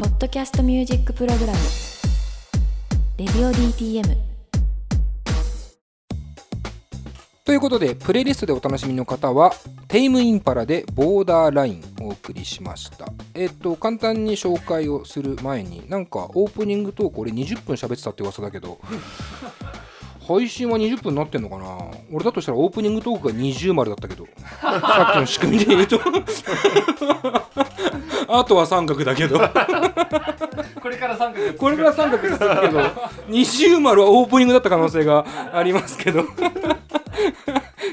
ポッドキャストミュージックプログラム「レディオ DTM」ということでプレイリストでお楽しみの方はテイムインパラでボーダーラインお送りしました。えっと簡単に紹介をする前になんかオープニングトーク俺20分喋ってたって噂だけど配信は20分になってんのかな？俺だとしたらオープニングトークが20丸だったけどさっきの仕組みで言うと。あとは三角だけど。これから三角これから三角ですけど20丸はオープニングだった可能性がありますけど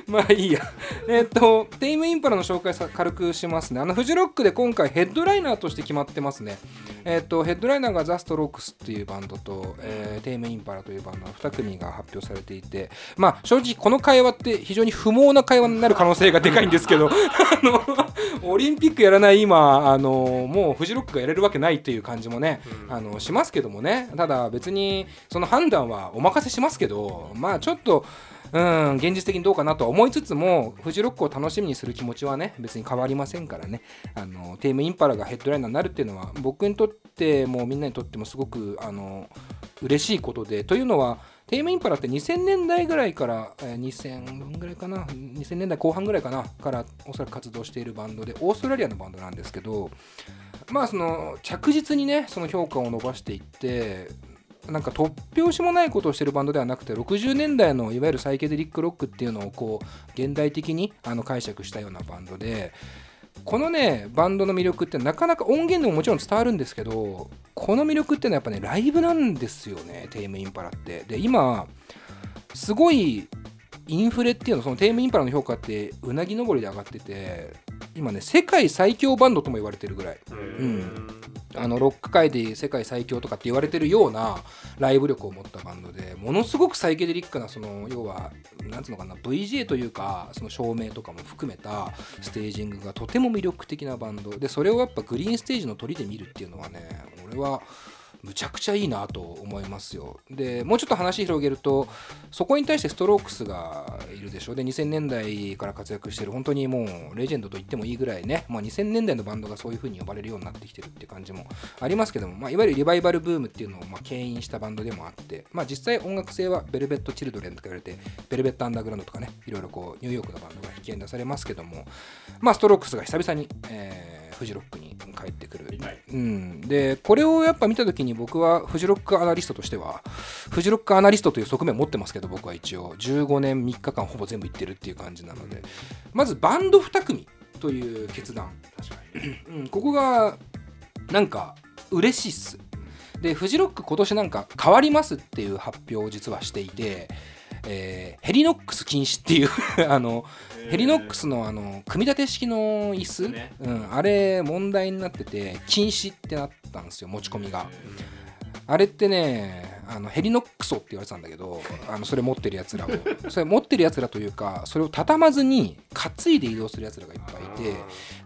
まあいいや。えっとテイムインパラの紹介さ軽くしますね。あのフジロックで今回ヘッドライナーとして決まってますね。えっとヘッドライナーがザ・ストロークスっていうバンドと、えーテイムインパラというバンドの2組が発表されていてまあ正直この会話って非常に不毛な会話になる可能性がでかいんですけど あのオリンピックやらない今あのもうフジロックがやれるわけないという感じもね、あのしますけどもね。ただ別にその判断はお任せしますけどまあちょっとうん現実的にどうかなとは思いつつもフジロックを楽しみにする気持ちはね別に変わりませんからね。あのテームインパラがヘッドライナーになるっていうのは僕にとってもみんなにとってもすごくあの嬉しいことでというのはテームインパラって2000年代ぐらいから、えー2000ぐらいかな2000年代後半ぐらいかなからおそらく活動しているバンドでオーストラリアのバンドなんですけどまあその着実にねその評価を伸ばしていってなんか突拍子もないことをしてるバンドではなくて60年代のいわゆるサイケデリックロックっていうのをこう現代的にあの解釈したようなバンドでこのねバンドの魅力ってなかなか音源でももちろん伝わるんですけどこの魅力ってのはやっぱねライブなんですよねテイムインパラって。で今すごいインフレっていうのそのテームインパラの評価ってうなぎ登りで上がってて今ね世界最強バンドとも言われてるぐらい。うん。あのロック界で世界最強とかって言われてるようなライブ力を持ったバンドでものすごくサイケデリックなその要はなんつうのかな VJ というかその照明とかも含めたステージングがとても魅力的なバンド。でそれをやっぱグリーンステージの鳥で見るっていうのはね俺はむちゃくちゃいいなと思いますよ。でもうちょっと話広げるとそこに対してストロークスがいるでしょ。うで2000年代から活躍してる本当にもうレジェンドと言ってもいいぐらいね、まあ、2000年代のバンドがそういう風に呼ばれるようになってきてるって感じもありますけども、まあ、いわゆるリバイバルブームっていうのをまあ牽引したバンドでもあって、まあ、実際音楽性はベルベット・チルドレンとか言われてベルベット・アンダーグラウンドとかねいろいろこうニューヨークのバンドが引き合い出されますけども。まあストロークスが久々に、えーフジロックに帰ってくる、うん、でこれをやっぱ見た時に僕はフジロックアナリストとしてはフジロックアナリストという側面を持ってますけど僕は一応。15年3日間ほぼ全部行ってるっていう感じなので。まずバンド2組という決断。うん、ここがなんか嬉しいっす。でフジロック今年なんか変わりますっていう発表を実はしていて、えーヘリノックス禁止っていう あのヘリノックスのあの組み立て式の椅子、ね。うん、あれ問題になってて禁止ってなったんですよ持ち込みが。あれってねあのヘリノックソって言われてたんだけど あのそれ持ってるやつらを。それ持ってるやつらというかそれを畳まずに担いで移動するやつらがいっぱいいて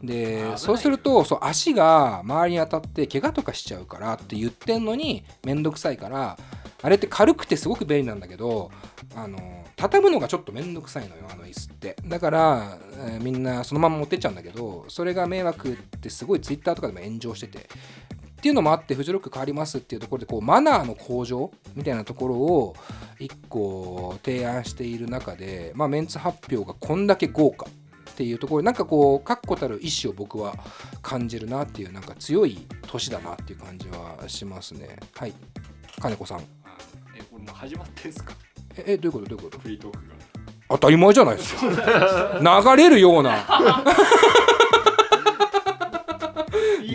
でそうするとそう足が周りに当たって怪我とかしちゃうからって言ってんのに面倒くさいからあれって軽くてすごく便利なんだけどあの畳むのがちょっと面倒くさいのよあの椅子って。だから、えーみんなそのまま持ってっちゃうんだけどそれが迷惑ってすごいツイッターとかでも炎上してて。っていうのもあってフジロック変わりますっていうところでこうマナーの向上みたいなところを一個提案している中で、まあ、メンツ発表がこんだけ豪華っていうところなんかこう確固たる意志を僕は感じるなっていうなんか強い年だなっていう感じはしますね。はい。金子さん。もう始まってんすか？ええどういうこと？どういうこと？フリートークが。当たり前じゃないですか。流れるような。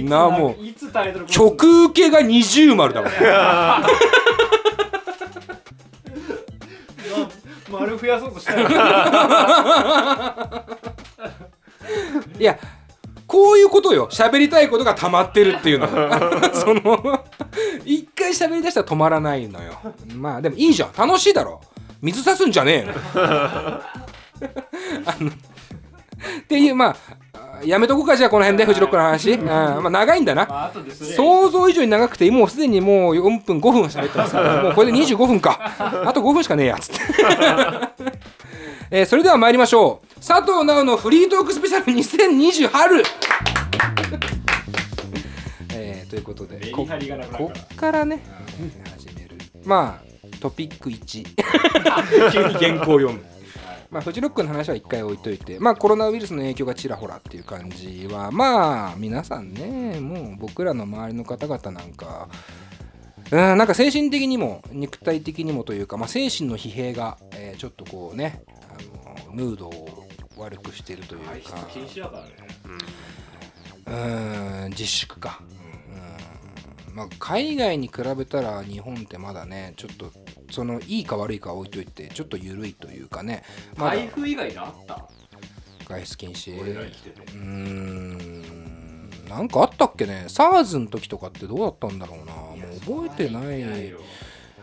なもう。いつタイトル曲受けが二重丸だもん。ま丸増やそうとしたよ。いやこういうことよ。喋りたいことが溜まってるっていうの。その一回喋りだしたら止まらないのよ。まあでもいいじゃん。楽しいだろ。水差すんじゃねえよ あのっていうまあやめとこうかじゃあこの辺でフジロックの話、うん。まあ、長いんだな。まあ想像以上に長くてもうすでにもう4分5分喋ってますから。もうこれで25分か。あと5分しかねえやつって、えーそれでは参りましょう。佐藤直のフリートークスペシャル2020春、えーとということでここっからね始めるまあトピック1ら 急に原稿読む。まあフジロックの話は一回置いといてまあコロナウイルスの影響がちらほらっていう感じはまあ皆さんねもう僕らの周りの方々なんかうんなんか精神的にも肉体的にもというか、まあ、精神の疲弊が、えーちょっとこうねあのムードを悪くしているというか。うん自粛か、うんまあ、海外に比べたら日本ってまだねちょっとそのいいか悪いかは置いといてちょっと緩いというかね。まだ台風以外であった外出禁止。俺ら生きてて。うーん。なんかあったっけね？SARS の時とかってどうだったんだろうな。もう覚えてない。よ。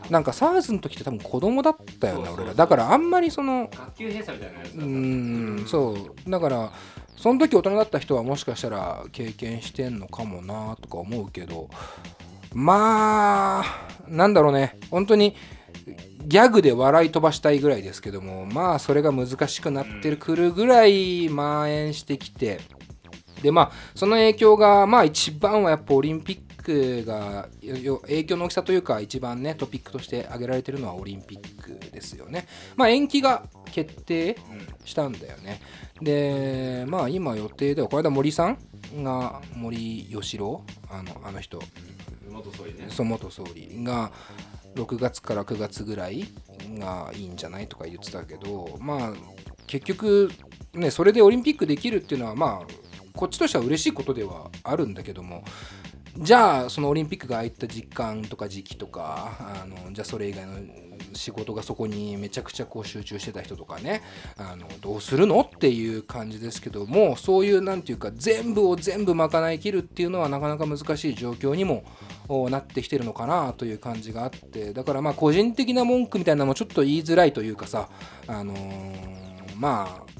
なんか SARS の時って多分子供だったよねそうそうそう。俺ら。だからあんまりその学級閉鎖みたいなやつうだった。ーんそう。だからその時大人だった人はもしかしたら経験してんのかもなとか思うけどまあなんだろうね。本当にギャグで笑い飛ばしたいぐらいですけどもまあそれが難しくなってくるぐらい蔓延してきて。でまあその影響がまあ一番はやっぱオリンピックが影響の大きさというか一番ねトピックとして挙げられてるのはオリンピックですよね。まあ延期が決定したんだよね。でまあ今予定ではこの間森さんが森喜朗あのあの人。うん元総理ね。そう元総理。が6月から9月ぐらいがいいんじゃない？とか言ってたけどまあ結局ねそれでオリンピックできるっていうのはまあこっちとしては嬉しいことではあるんだけどもじゃあそのオリンピックが空いた時間とか時期とかあのじゃあそれ以外の仕事がそこにめちゃくちゃこう集中してた人とかねあのどうするのっていう感じですけどもそういうなんていうか全部を全部賄い切るっていうのはなかなか難しい状況にもなってきてるのかなという感じがあってだからまあ個人的な文句みたいなのもちょっと言いづらいというかさあのーまあ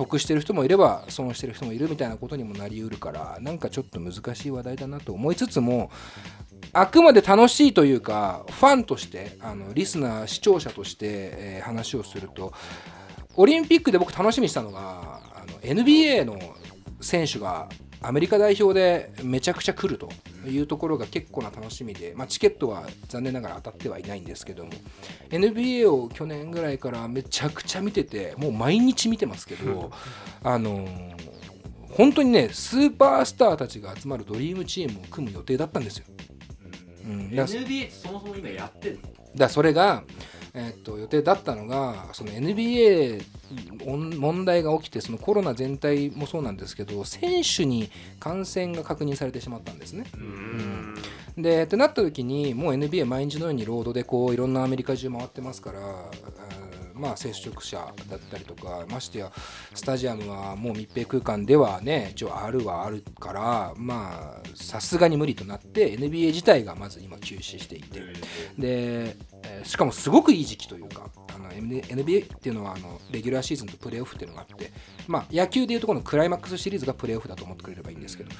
得してる人もいれば損してる人もいるみたいなことにもなりうるからなんかちょっと難しい話題だなと思いつつもあくまで楽しいというかファンとしてあのリスナー視聴者として、えー話をするとオリンピックで僕楽しみにしたのがあの NBA の選手がアメリカ代表でめちゃくちゃ来ると。いうところが結構な楽しみで、まあ、チケットは残念ながら当たってはいないんですけども NBA を去年ぐらいからめちゃくちゃ見ててもう毎日見てますけど あのー本当にねスーパースターたちが集まるドリームチームを組む予定だったんですよ。うん、だ NBA ってそもそも今やってんの？だそれが、えーっと予定だったのがその NBA 問題が起きてそのコロナ全体もそうなんですけど選手に感染が確認されてしまったんですね。うんでってなった時にもう NBA 毎日のようにロードでこういろんなアメリカ中回ってますから、まあ接触者だったりとかましてやスタジアムはもう密閉空間ではね一応あるはあるからまあさすがに無理となって NBA 自体がまず今休止していて。で、えーしかもすごくいい時期というかあの NBA っていうのはあのレギュラーシーズンとプレーオフっていうのがあって、まあ、野球でいうところのクライマックスシリーズがプレーオフだと思ってくれればいいんですけど、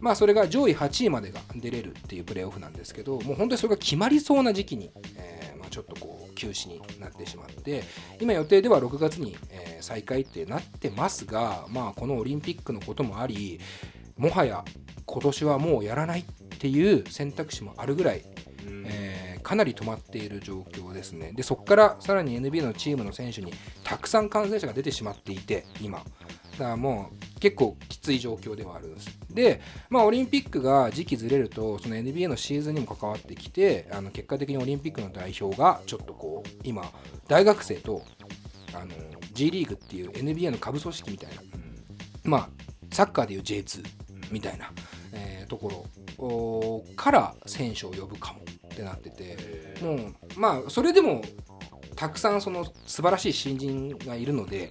まあ、それが上位8位までが出れるっていうプレーオフなんですけどもう本当にそれが決まりそうな時期に、えちょっとこう休止になってしまって今予定では6月に、えー再開ってなってますが、まあ、このオリンピックのこともありもはや今年はもうやらないっていう選択肢もあるぐらいえーかなり止まっている状況ですね。で、そこからさらに NBA のチームの選手にたくさん感染者が出てしまっていて、今。だからもう結構きつい状況ではあるんです。で、まあ、オリンピックが時期ずれると、その NBA のシーズンにも関わってきて、あの結果的にオリンピックの代表がちょっとこう、今、大学生とあの G リーグっていう NBA の下部組織みたいな、まあ、サッカーでいう J2 みたいな、えーところから選手を呼ぶかもってなっててもうまあそれでもたくさんその素晴らしい新人がいるので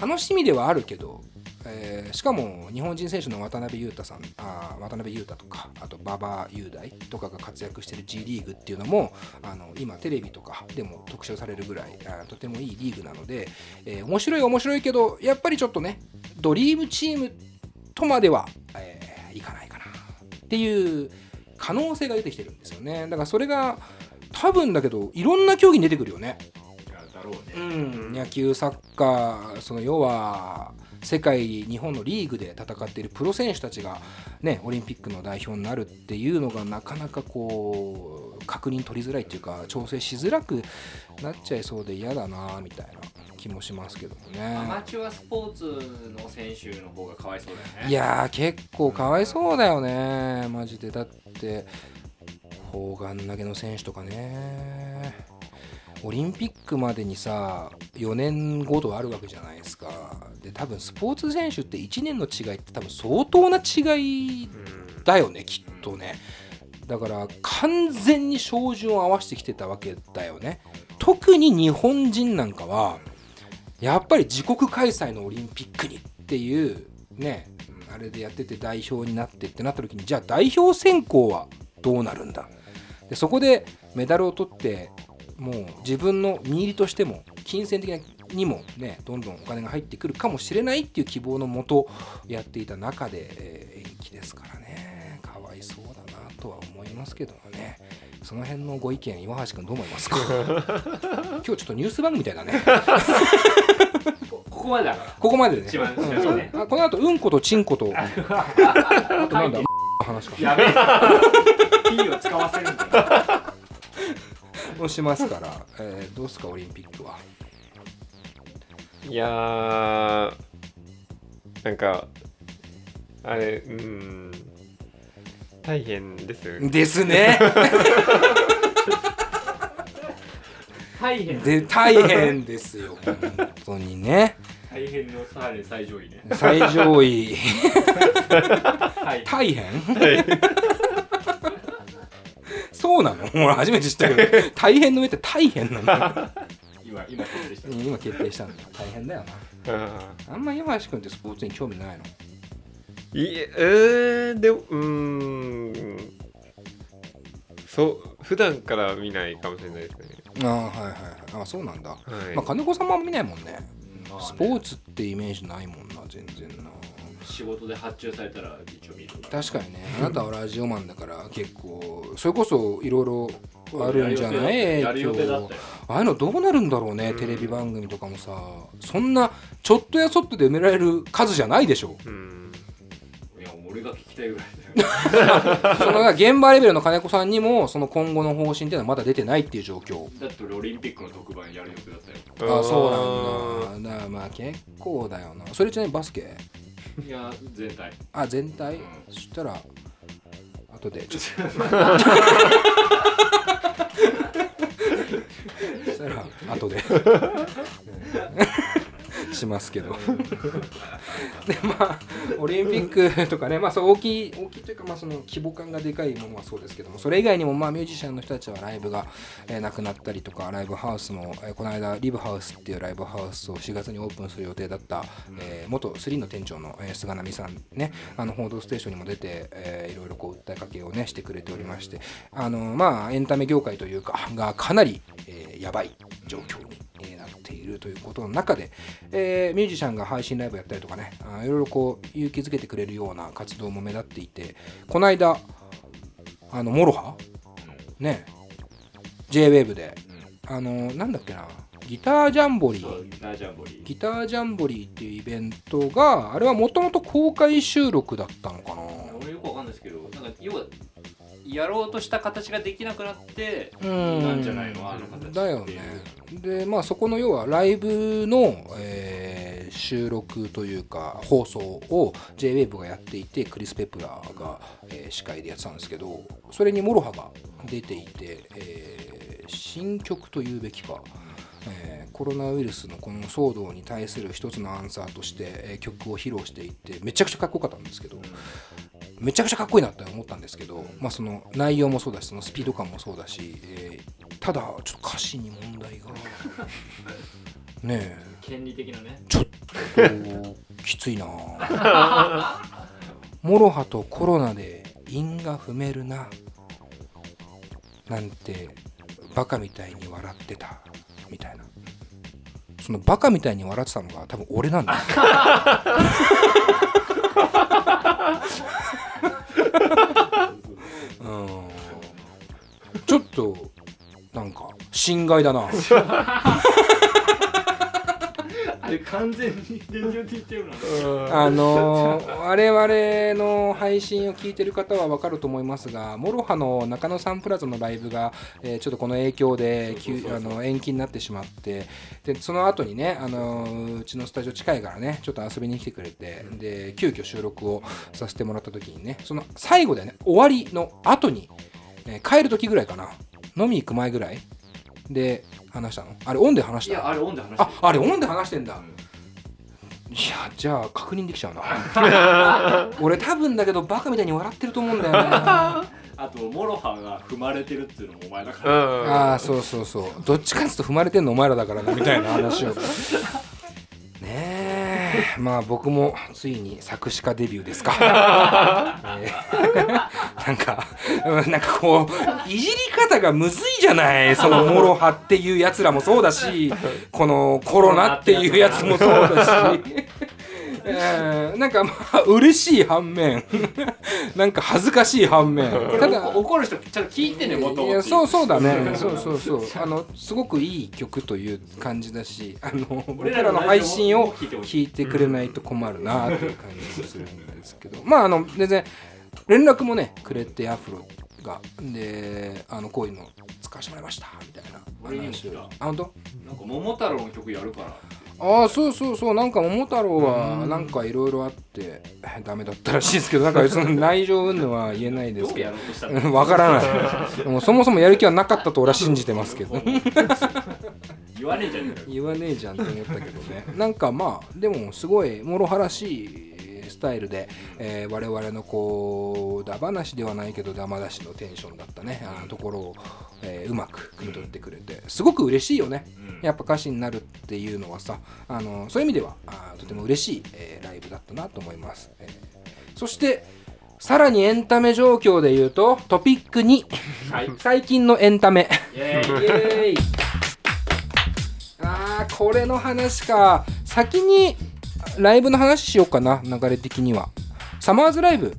楽しみではあるけど、えーしかも日本人選手の渡辺裕太さんあー渡辺裕太とかあと馬場雄大とかが活躍してる G リーグっていうのもあの今テレビとかでも特集されるぐらいあーとてもいいリーグなので、えー面白い面白いけどやっぱりちょっとねドリームチームとまでは、えーいかないかなっていう可能性が出てきてるんですよね。だからそれが多分だけどいろんな競技に出てくるよね。だろうね。うん、野球サッカーその要は世界日本のリーグで戦っているプロ選手たちが、ね、オリンピックの代表になるっていうのがなかなかこう確認取りづらいっていうか調整しづらくなっちゃいそうで嫌だなみたいな気もしますけどもアマね。チュアスポーツの選手の方がかわいそうだよね。いやー結構かわいそうだよね。マジで。だって砲丸投げの選手とかねオリンピックまでにさ4年ごとあるわけじゃないですか。で多分スポーツ選手って1年の違いって多分相当な違いだよねきっとね。だから完全に照準を合わせてきてたわけだよね。特に日本人なんかはやっぱり自国開催のオリンピックにっていうねあれでやってて代表になってってなった時にじゃあ代表選考はどうなるんだ？でそこでメダルを取ってもう自分の身入りとしても金銭的にもねどんどんお金が入ってくるかもしれないっていう希望のもとやっていた中で、えー延期ですからね。かわいそうだなとは思いますけどもね。その辺のご意見岩橋君どう思いますか？今日ちょっとニュース番組みたいだね。こここまでだから。ここまででね。一番うん。この後うんことちんこと。あとなんだ話か。やべえ。P を使わせるんだよをしますから、えーどうですかオリンピックは？いやーなんかあれうん大変ですよね。ですね。大変で大変ですよ本当にね。大変のさらに最上位ね。最上位。はい。大変？はいそうなの？俺初めて知ったけど。大変の上って大変なの？今今決定した。今決定したんだ大変だよな。ああんま岩橋君ってスポーツに興味ないの？ーいええー、でもうーん。そう普段から見ないかもしれないですね。ああはいはいはい。あそうなんだ、はい、まあ金子さんも見ないもんね。まあね。スポーツってイメージないもんな全然な仕事で発注されたら一応見る確かにね。あなたはラジオマンだから結構それこそいろいろあるんじゃない？ああいうのどうなるんだろうね、テレビ番組とかもさ。そんなちょっとやそっとで埋められる数じゃないでしょ？うん。いや俺が聞きたいぐらいだよ。その現場レベルの金子さんにもその今後の方針っていうのはまだ出てないっていう状況。だって俺オリンピックの特番やる予定だったよ。あそうなんだ。だからまあ結構だよな。それちなみにバスケ？いや全体。あ全体、うん。そしたら後でちょっと。そしたら後でしますけど。でまあオリンピックとかねまあそう大きい大きいというかまあその規模感がでかいものはそうですけどもそれ以外にもまあミュージシャンの人たちはライブが、えーなくなったりとかライブハウスも、えーこの間リブハウスっていうライブハウスを4月にオープンする予定だった、えー元3の店長の、えー菅波さんねあの報道ステーションにも出て、えーいろいろこう訴えかけをねしてくれておりましてあのまあエンタメ業界というかがかなり、えーやばい状況にえーなっているということの中で、えーミュージシャンが配信ライブやったりとかねあーいろいろこう勇気づけてくれるような活動も目立っていてこの間あの MOROHA？ね。 J-WAVE で。あのなんだっけな？ギタージャンボリー。ギタージャンボリー。ギタージャンボリーっていうイベントがあれはもともと公開収録だったのかな？俺よくわかんないですけどなんか要はやろうとした形ができなくなってうん。なんじゃないのあの形だよね。でまあそこの要はライブの、えー収録というか放送を J-WAVE がやっていてクリス・ペプラーが、えー司会でやってたんですけどそれに MOROHA が出ていて、えー新曲というべきか、えーコロナウイルスのこの騒動に対する一つのアンサーとして、えー曲を披露していてめちゃくちゃかっこよかったんですけど、めちゃくちゃかっこいいなって思ったんですけど、まあ、その内容もそうだしそのスピード感もそうだし、えーただちょっと歌詞に問題が。ねえ。権利的なね。ちょっときついな MOROHA とコロナで韻が踏めるななんてバカみたいに笑ってたみたいな。そのバカみたいに笑ってたのが多分俺なんだうん。ちょっとなんか心外だな。完全にレディオ TTM な。ん。あのー我々の配信を聞いてる方は分かると思いますがモロハの中野サンプラザのライブが、えーちょっとこの影響で急あの延期になってしまってでその後にね、あのーうちのスタジオ近いからねちょっと遊びに来てくれてで急遽収録をさせてもらった時にねその最後でね終わりの後に、えー帰る時ぐらいかな。飲み行く前ぐらい。で話したの？あれオンで話したいやあれオンで話してああれオンで話してんだ、いやじゃあ確認できちゃうな。俺多分だけどバカみたいに笑ってると思うんだよね。あ あとモロハが踏まれてるっていうのもお前だかうらん。あそうそうそう。どっちかっつうと踏まれてんのお前らだからなみたいな話を。ねえ まあ僕もついに作詞家デビューですか、えーなんかなんかこういじり方がむずいじゃない。そのモロハっていうやつらもそうだしこのコロナっていうやつもそうだし。えーなんかまあ嬉しい反面。なんか恥ずかしい反面。ただ怒る人ちゃんと聞いてねもともいやそうそうだね。そうそうそう。あのすごくいい曲という感じだしあの僕らの配信を聞いてくれないと困るなっていう感じもするんですけど。まああの全然連絡もねくれてアフロが。であのこういうの使わせてもらいました。みたいな話を。あ本当？なんか桃太郎の曲やるからああそうそうそうなんか桃太郎はなんかいろいろあって ダメだったらしいですけどなんかその内情云々は言えないですけどどうやろうとしたうの？んわからない。もうそもそもやる気はなかったと俺は信じてますけど。言わねえじゃねえかよ。言わねえじゃんと思ったけどね。なんかまあでもすごい諸刃らしいスタイルで、えー我々のこうダ話ではないけどダマ出しのテンションだったねあのところを、えーうまく汲み取ってくれてすごく嬉しいよね。うん。やっぱ歌詞になるっていうのはさあのそういう意味ではあーとても嬉しい、えーライブだったなと思います、えーそしてさらにエンタメ状況で言うとトピック2はい。最近のエンタメ。イエーイ。あーこれの話か。先にライブの話しようかな流れ的には。サマーズライブ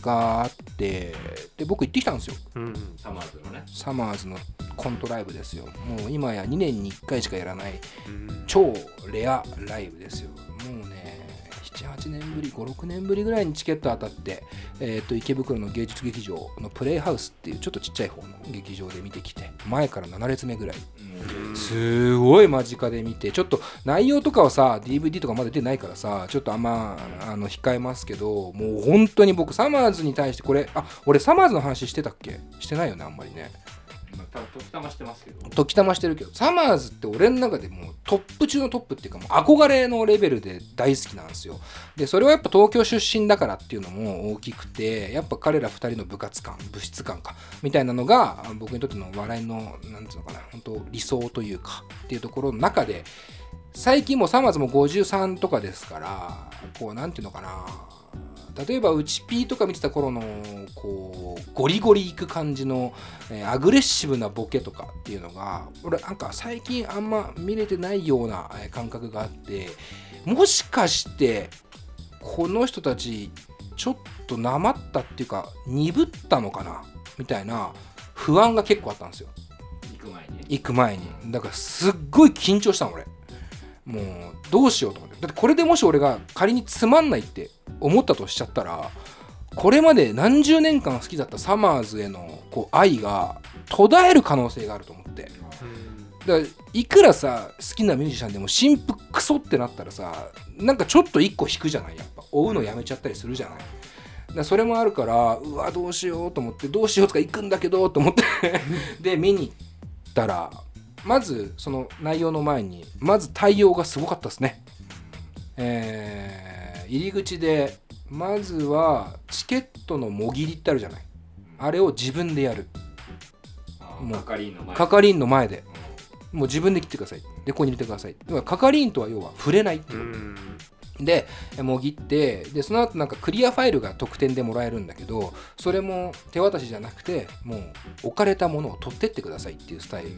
があってで僕行ってきたんですよ。うんサマーズのね。サマーズのコントライブですよ。もう今や2年に1回しかやらないうん。超レアライブですよ。もうね78年ぶり56年ぶりぐらいにチケット当たって、えー、と池袋の芸術劇場のプレイハウスっていうちょっとちっちゃい方の劇場で見てきて前から7列目ぐらい。すごい間近で見てちょっと内容とかはさ DVD とかまだ出てないからさちょっとあんまあの控えますけどもう本当に僕サマーズに対してこれあ俺サマーズの話してたっけ？してないよねあんまりね。まあ時たましてますけど。時たましてるけどサマーズって俺の中でもうトップ中のトップっていうかもう憧れのレベルで大好きなんですよ。でそれはやっぱ東京出身だからっていうのも大きくてやっぱ彼ら2人の部活感物質感かみたいなのが僕にとっての笑いのなんていうのかな本当理想というかっていうところの中で最近もサマーズも53とかですからこうなんていうのかな例えばうちピーとか見てた頃のこうゴリゴリいく感じの、えーアグレッシブなボケとかっていうのが俺なんか最近あんま見れてないようなえー感覚があってもしかしてこの人たちちょっとなまったっていうか鈍ったのかな？みたいな不安が結構あったんですよ。行く前に。ね行く前に。だからすっごい緊張したの俺もうどうしようと思って。だってこれでもし俺が仮につまんないって思ったとしちゃったらこれまで何十年間好きだったサマーズへのこう愛が途絶える可能性があると思って。だからいくらさ好きなミュージシャンでも新婦クソってなったらさなんかちょっと一個引くじゃない？やっぱ。追うのやめちゃったりするじゃない？だそれもあるからうわどうしようと思ってどうしようとか行くんだけどと思って。で見に行ったらまずその内容の前にまず対応がすごかったですね。えー入り口でまずはチケットのもぎりってあるじゃない。あれを自分でやる。あもう係員の前係員の前で。もう自分で切ってください。でここに入れてください。だから係員とは要は触れないってういう、ん。でもぎってでその後なんかクリアファイルが特典でもらえるんだけどそれも手渡しじゃなくてもう置かれたものを取ってってくださいっていうスタイル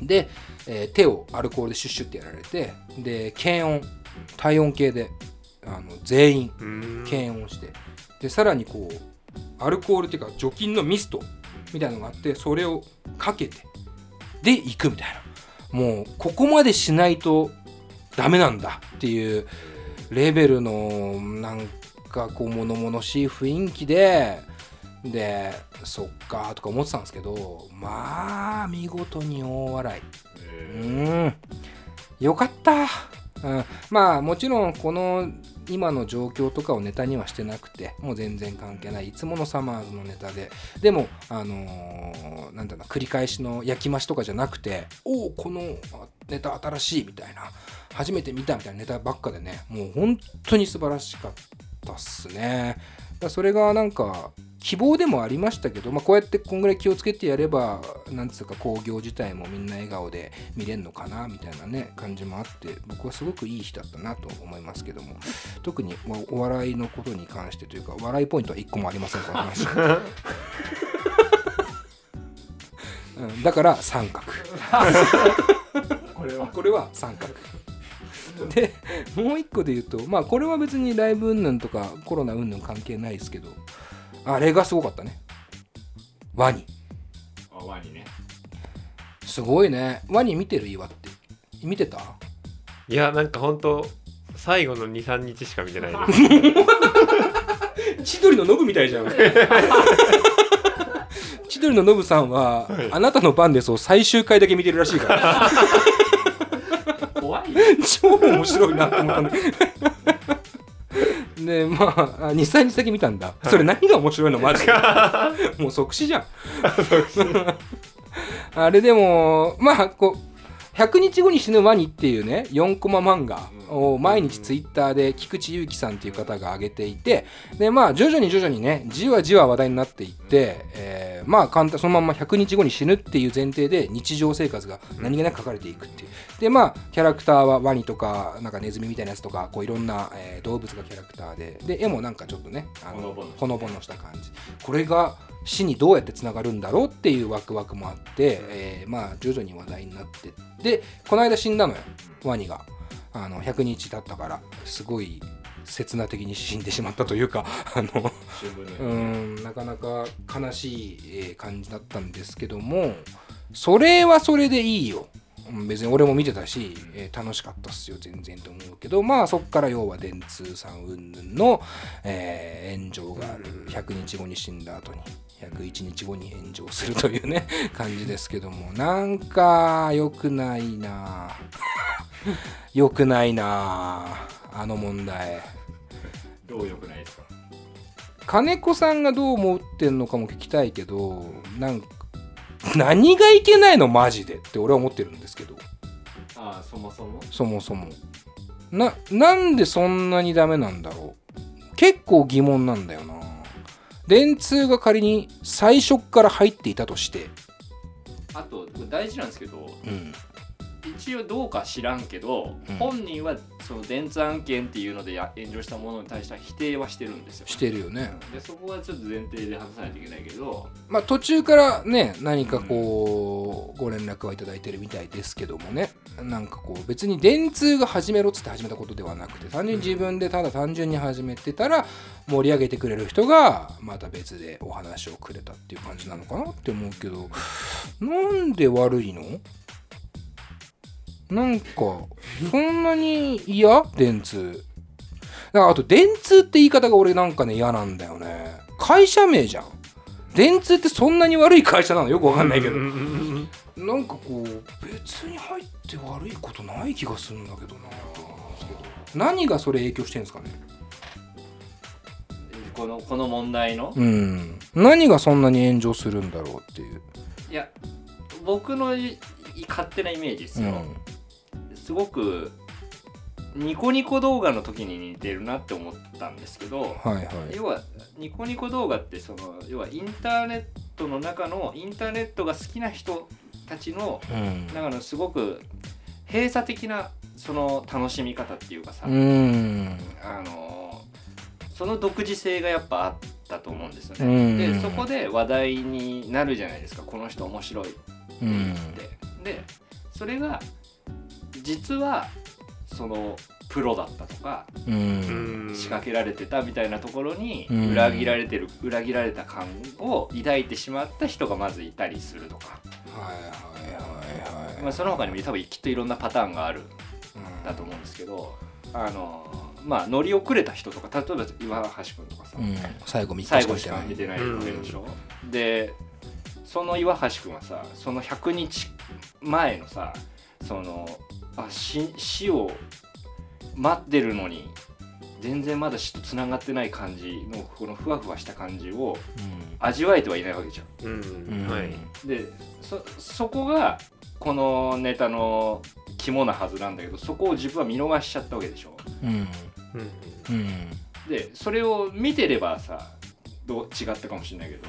で、えー手をアルコールでシュッシュってやられてで検温体温計であの全員うん。検温してでさらにこうアルコールっていうか除菌のミストみたいなのがあってそれをかけてで行くみたいな。もうここまでしないとダメなんだっていうレベルのなんかこう物々しい雰囲気ででそっかとか思ってたんですけどまあ見事に大笑い。うん。よかった、うん、まあもちろんこの今の状況とかをネタにはしてなくてもう全然関係ない。いつものサマーズのネタで。でもあのーなんだろうな繰り返しの焼き増しとかじゃなくておおこのあネタ新しいみたいな。初めて見たみたいなネタばっかでねもう本当に素晴らしかったっすね。それがなんか希望でもありましたけど、まあ、こうやってこんぐらい気をつけてやればなんつうか興行自体もみんな笑顔で見れるのかなみたいなね感じもあって僕はすごくいい日だったなと思いますけども。特にまあお笑いのことに関してというか笑いポイントは1個もありませんこの話、うん、だから三角。これは。これは三角。でもう一個で言うとまあこれは別にライブ云々とかコロナ云々関係ないですけどあれがすごかったね。ワニ。あワニね。すごいね。ワニ見てる岩って。見てた？いやなんかほんと最後の23日しか見てないです。千鳥のノブみたいじゃん。千鳥のノブさんは、あなたの番ですを最終回だけ見てるらしい。から怖い超面白いなと思ったんだでまあ23日だけ見たんだ。それ何が面白いの？マジで。もう即死じゃん。あれでもまあこう100日後に死ぬワニっていうね4コマ漫画を毎日ツイッターで菊池祐希さんっていう方が上げていてでまあ徐々に徐々にねじわじわ話題になっていって、えーまあ簡単そのまんま100日後に死ぬっていう前提で日常生活が何気なく書かれていくっていう。でまあキャラクターはワニとかなんかネズミみたいなやつとかこういろんな、えー動物がキャラクターでで絵もなんかちょっとねあのほのぼのほのぼのした感じ。これが死にどうやってつながるんだろうっていうワクワクもあって、えーまあ徐々に話題になってでこの間死んだのよ。ワニがあの100日経ったからすごい刹那的に死んでしまったというか あのうーんなかなか悲しいえー感じだったんですけどもそれはそれでいいよ。うん別に俺も見てたし、えー楽しかったっすよ全然と思うけどまあそっから要は電通さん云々の、えー炎上がある。100日後に死んだ後に101日後に炎上するというね感じですけどもなんか良くないな 良くないなあの問題。どうよくないですか？金子さんがどう思ってんのかも聞きたいけどなんか何がいけないのマジでって俺は思ってるんですけど。ああそもそも？そもそも。ななんでそんなにダメなんだろう。結構疑問なんだよな。電通が仮に最初っから入っていたとして。あと大事なんですけどうん一応どうか知らんけど、うん。本人はその電通案件っていうのでや炎上したものに対しては否定はしてるんですよ。してるよね。でそこはちょっと前提で話さないといけないけど。まあ途中からね何かこうご連絡はいただいてるみたいですけどもね。なんかこう別に電通が始めろっつって始めたことではなくて単純に自分でただ単純に始めてたら盛り上げてくれる人がまた別でお話をくれたっていう感じなのかなって思うけど。なんで悪いの？なんかそんなに嫌？電通。だからあと電通って言い方が俺なんかね嫌なんだよね。会社名じゃん。電通ってそんなに悪い会社なの？よくわかんないけど。なんかこう別に入って悪いことない気がするんだけどな。と思うんですけど何がそれ影響してんですかね？このこの問題の、うん。何がそんなに炎上するんだろうっていう。いや僕のい勝手なイメージですよ、うんすごくニコニコ動画の時に似てるなって思ったんですけどはいはい。要はニコニコ動画ってその要はインターネットの中のインターネットが好きな人たちのうん。中のすごく閉鎖的なその楽しみ方っていうかさ、うん。あのその独自性がやっぱあったと思うんですようね。ん。でそこで話題になるじゃないですか。この人面白いってう言っん。て。でそれが実はそのプロだったとかうん。仕掛けられてたみたいなところにうん。裏切られてる裏切られた感を抱いてしまった人がまずいたりするとか、はいはいはいはい。まあ、その他にも多分きっといろんなパターンがあるうんだと思うんですけどあのまあ乗り遅れた人とか例えば岩橋君とかさ、うん、最後3日最しか見てない後しか見てないわけでしょ、でその岩橋君はさその100日前のさそのあ死死を待ってるのに全然まだ死とつながってない感じのこのふわふわした感じを味わえてはいないわけじゃん。うん、うん。はい。でそそこがこのネタの肝なはずなんだけどそこを自分は見逃しちゃったわけでしょ。うん。うん。うん。でそれを見てればさどう違ったかもしれないけど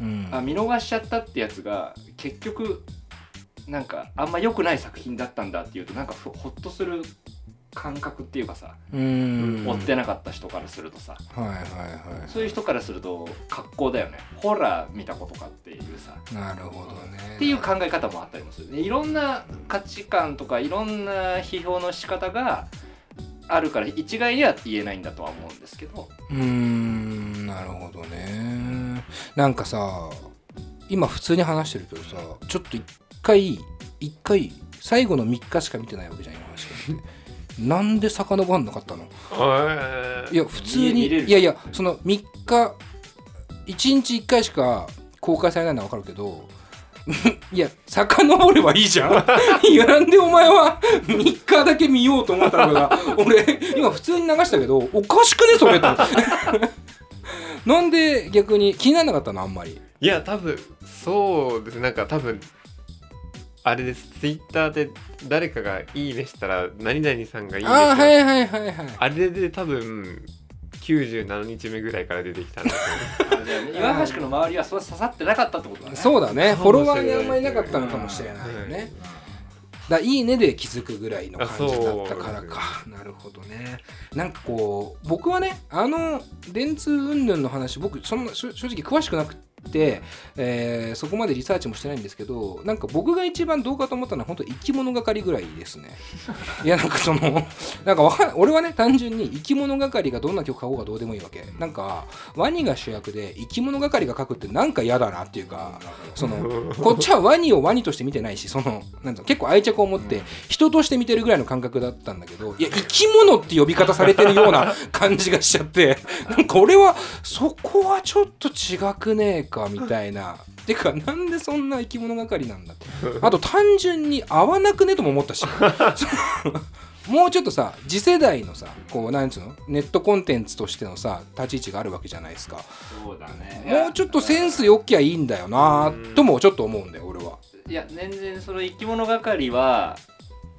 うん。あ見逃しちゃったってやつが結局なんかあんま良くない作品だったんだっていうとなんかふほっとする感覚っていうかさ、うん。追ってなかった人からするとさ。はいはいはいそういう人からすると格好だよね。ホラー見たことかっていうさ。なるほどね。っていう考え方もあったりもする、ね、いろんな価値観とかいろんな批評の仕方があるから一概には言えないんだとは思うんですけど。うーんなるほどね。なんかさ今普通に話してるけどさちょっと一回一回最後の3日しか見てないわけじゃん今話しててなんで遡んなかったの？あいや普通にいやいやその3日1日1回しか公開されないのは分かるけど いや遡ればいいじゃん。いやなんでお前は3日だけ見ようと思ったのかが俺今普通に流したけどおかしくねそれと。思ってなんで逆に気にならなかったの？あんまり。いや多分そうですなんか多分あれです。ツイッターで誰かが「いいね」したら何々さんが「いいね」したああはいはいはいはい。あれで多分97日目ぐらいから出てきたんだとあじゃあ岩橋君の周りはそれ刺さってなかったってことだね。そうだね。フォロワーにあんまりいなかったのかもしれないよね、だいいねで気づくぐらいの感じだったからか。なるほどね。なんかこう僕はねあの電通云々の話僕そんな正正直詳しくなくて、えーそこまでリサーチもしてないんですけどなんか僕が一番どうかと思ったのは本当生き物係ぐらいですね。いやなんかそのなんかわかん俺はね単純に生き物係がどんな曲書こうがどうでもいいわけ。なんかワニが主役で生き物係が書くってなんか嫌だなっていうかその こっちはワニをワニとして見てないしそのなん結構愛着を持って人として見てるぐらいの感覚だったんだけどいや生き物って呼び方されてるような感じがしちゃってなんか俺はそこはちょっと違くねえかみたいな。てかなんでそんな生き物係なんだって。あと単純に合わなくねとも思ったし。もうちょっとさ次世代のさこうなんつうの？ネットコンテンツとしてのさ立ち位置があるわけじゃないですか。そうだね。もうちょっとセンスよきゃいいんだよなともちょっと思うんだよ俺は。いや全然その生き物係は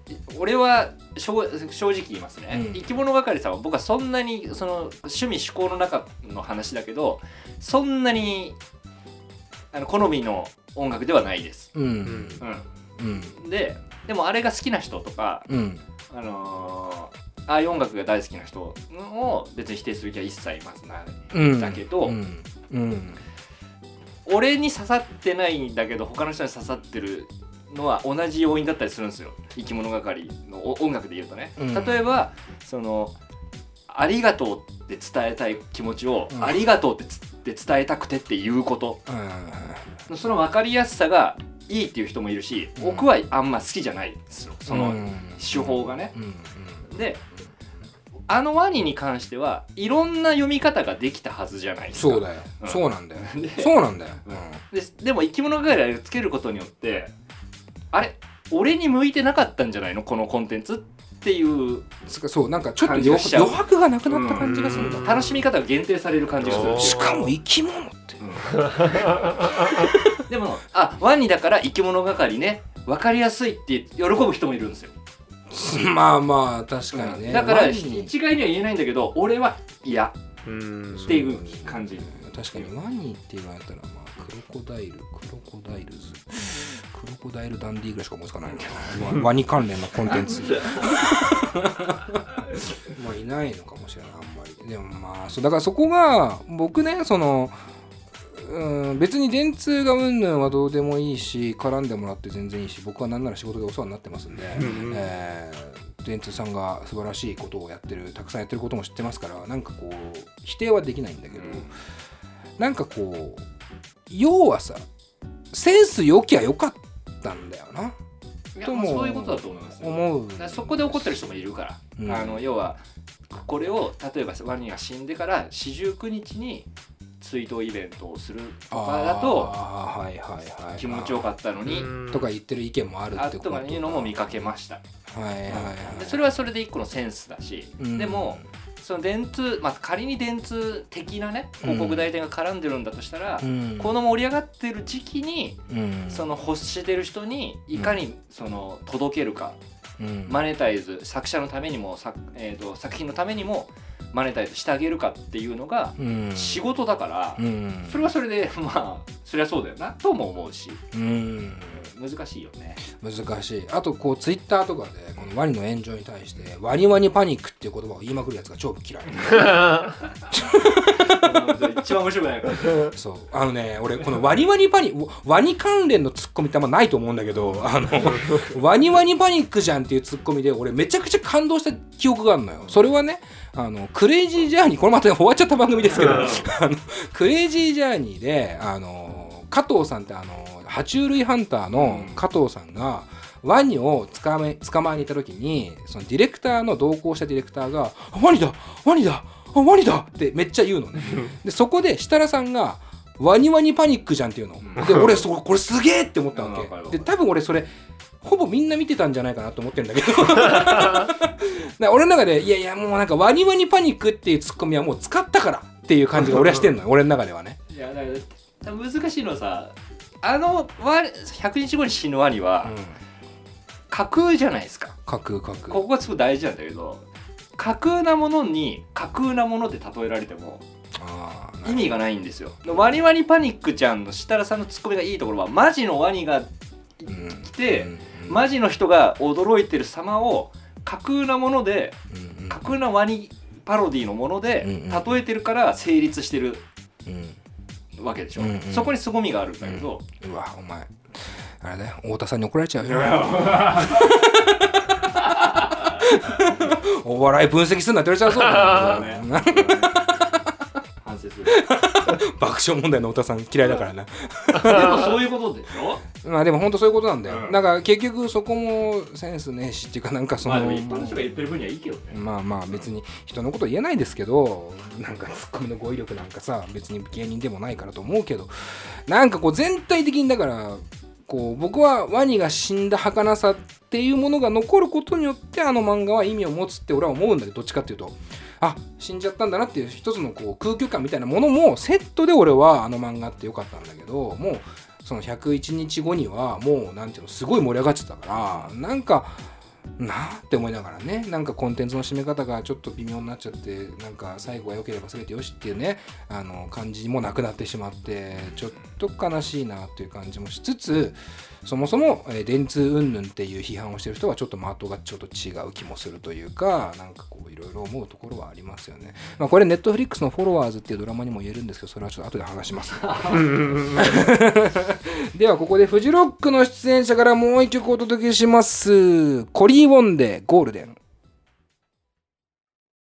い俺は正正直言いますね、うん。生き物係さんは僕はそんなにその趣味嗜好の中の話だけどそんなにあの好みの音楽ではないです、うん。うん。うん。うん、ででもあれが好きな人とか、うん。あのーああいう音楽が大好きな人を別に否定する気は一切まずないうんだけどうん。うん。俺に刺さってないんだけど他の人に刺さってるのは同じ要因だったりするんですよ。生き物係のお音楽で言うとね、うん。例えばそのありがとうって伝えたい気持ちを、うん。ありがとうってつって伝えたくてっていうこと。うん。その分かりやすさがいいっていう人もいるし、うん。僕はあんま好きじゃない。んですよそのうん。手法がね、うん。であのワニに関してはいろんな読み方ができたはずじゃないですか。そうだよ。うん。そうなんだよ。でそうなんだよ。ででも生き物係をつけることによってあれ？俺に向いてなかったんじゃないの？このコンテンツ？っていうそうなんかちょっと余白がなくなった感じがするんだうん。楽しみ方が限定される感じがする。しかも生き物って。でもあワニだから生き物係ね。分かりやすいって喜ぶ人もいるんですよ、まあまあ確かにね。だから一概には言えないんだけど俺は嫌っうん。ていう感じ。確かにワニって言われたらまあクロコダイルクロコダイルズクロコダイルダンディーぐらいしか思いつかないなワワニ関連のコンテンツ。まあいないのかもしれないあんまり。でもまあそうだからそこが僕ねそのうん別に電通がうんぬんはどうでもいいし絡んでもらって全然いいし僕はなんなら仕事でお世話になってますんで、うんうん。えー電通さんが素晴らしいことをやってるたくさんやってることも知ってますからなんかこう否定はできないんだけど、なんかこう要はさセンス良きゃよかったんだよな。ともそういうことだと思いますう。そこで怒ってる人もいるから、うん。あの要はこれを例えばワニが死んでから四十九日に追悼イベントをするとかだとはいはいはい気持ちよかったのに、とか言ってる意見もあるあってこと。とかいうのも見かけました、はいはいはい。でそれはそれで一個のセンスだし、うん。でもその電通、まあ、仮に電通的なね広告代理店が絡んでるんだとしたら、うん。この盛り上がってる時期にうん。その欲してる人にいかにその届けるか、うん。マネタイズ作者のためにも作,、えー、と作品のためにもマネタイズしてあげるかっていうのがうん。仕事だから、うん。それはそれでまあそりゃそうだよな。とも思うし。うん。難しいよね。難しい。あとこうツイッターとかでこのワニの炎上に対してワニワニパニックっていう言葉を言いまくるやつが超嫌い。一番面白くないからそう。あのね俺このワニワニパニックワニ関連のツッコミってあんまないと思うんだけどあのワニワニパニックじゃんっていうツッコミで俺めちゃくちゃ感動した記憶があるのよ。それはねあのクレイジージャーニーこれまた終わっちゃった番組ですけどあのクレイジージャーニーであの加藤さんってあの爬虫類ハンターの加藤さんが、ワニを捕まえ捕まえに行った時にそのディレクターの同行したディレクターが「あワニだワニだあワニだ!」ってめっちゃ言うのね。でそこで設楽さんが「ワニワニパニックじゃん」っていうの。で俺そこれすげえって思ったわけ。で多分俺それほぼみんな見てたんじゃないかなと思ってるんだけど。俺の中でいやいやもうなんかワニワニパニックっていうツッコミはもう使ったからっていう感じが俺はしてんのよ。俺の中ではね。いやだから難しいのはさあのワニ100日後に死ぬワニはうん。架空じゃないですか。架空架空。ここがすごい大事なんだけど架空なものに架空なもので例えられても意味がないんですよ。ワニワニパニックちゃんの設楽さんのツッコミがいいところはマジのワニがうん。来てうんマジの人が驚いてる様を架空なもので架空なワニパロディのもので例えてるから成立してる。うんわけでしょ、うんうん。そこに凄みがあるんだけど、うわお前。あれ？だよ太田さんに怒られちゃうよ。お 笑い分析するなって言われちゃうぞ。そうだね。反省する爆笑問題の太田さん嫌いだからな。でもそういうことでしょ？まあでも本当そういうことなんだよ、うん。だから結局そこもセンスねえしっていうかなんかその、まあ一般の人が言ってる分にはいいけどね。まあまあ別に人のこと言えないですけどなんかツッコミの語彙力なんかさ別に芸人でもないからと思うけどなんかこう全体的にだからこう僕はワニが死んだ儚さっていうものが残ることによってあの漫画は意味を持つって俺は思うんだけどどっちかっていうと。あ死んじゃったんだなっていう一つのこう空虚感みたいなものもセットで俺はあの漫画って良かったんだけどもうその101日後にはもう何ていうのすごい盛り上がっちゃったからなんかなって思いながらねなんかコンテンツの締め方がちょっと微妙になっちゃってなんか最後は良ければ全てよしっていうねあの感じもなくなってしまってちょっと悲しいなっていう感じもしつつそもそも、えー電通云々っていう批判をしてる人はちょっと的がちょっと違う気もするというかなんかこういろいろ思うところはありますよね。まあ、これネットフリックスの「フォロワーズ」っていうドラマにも言えるんですけどそれはちょっと後で話します。ではここでフジロックの出演者からもう一曲お届けします。コリー・ウォンでゴールデン。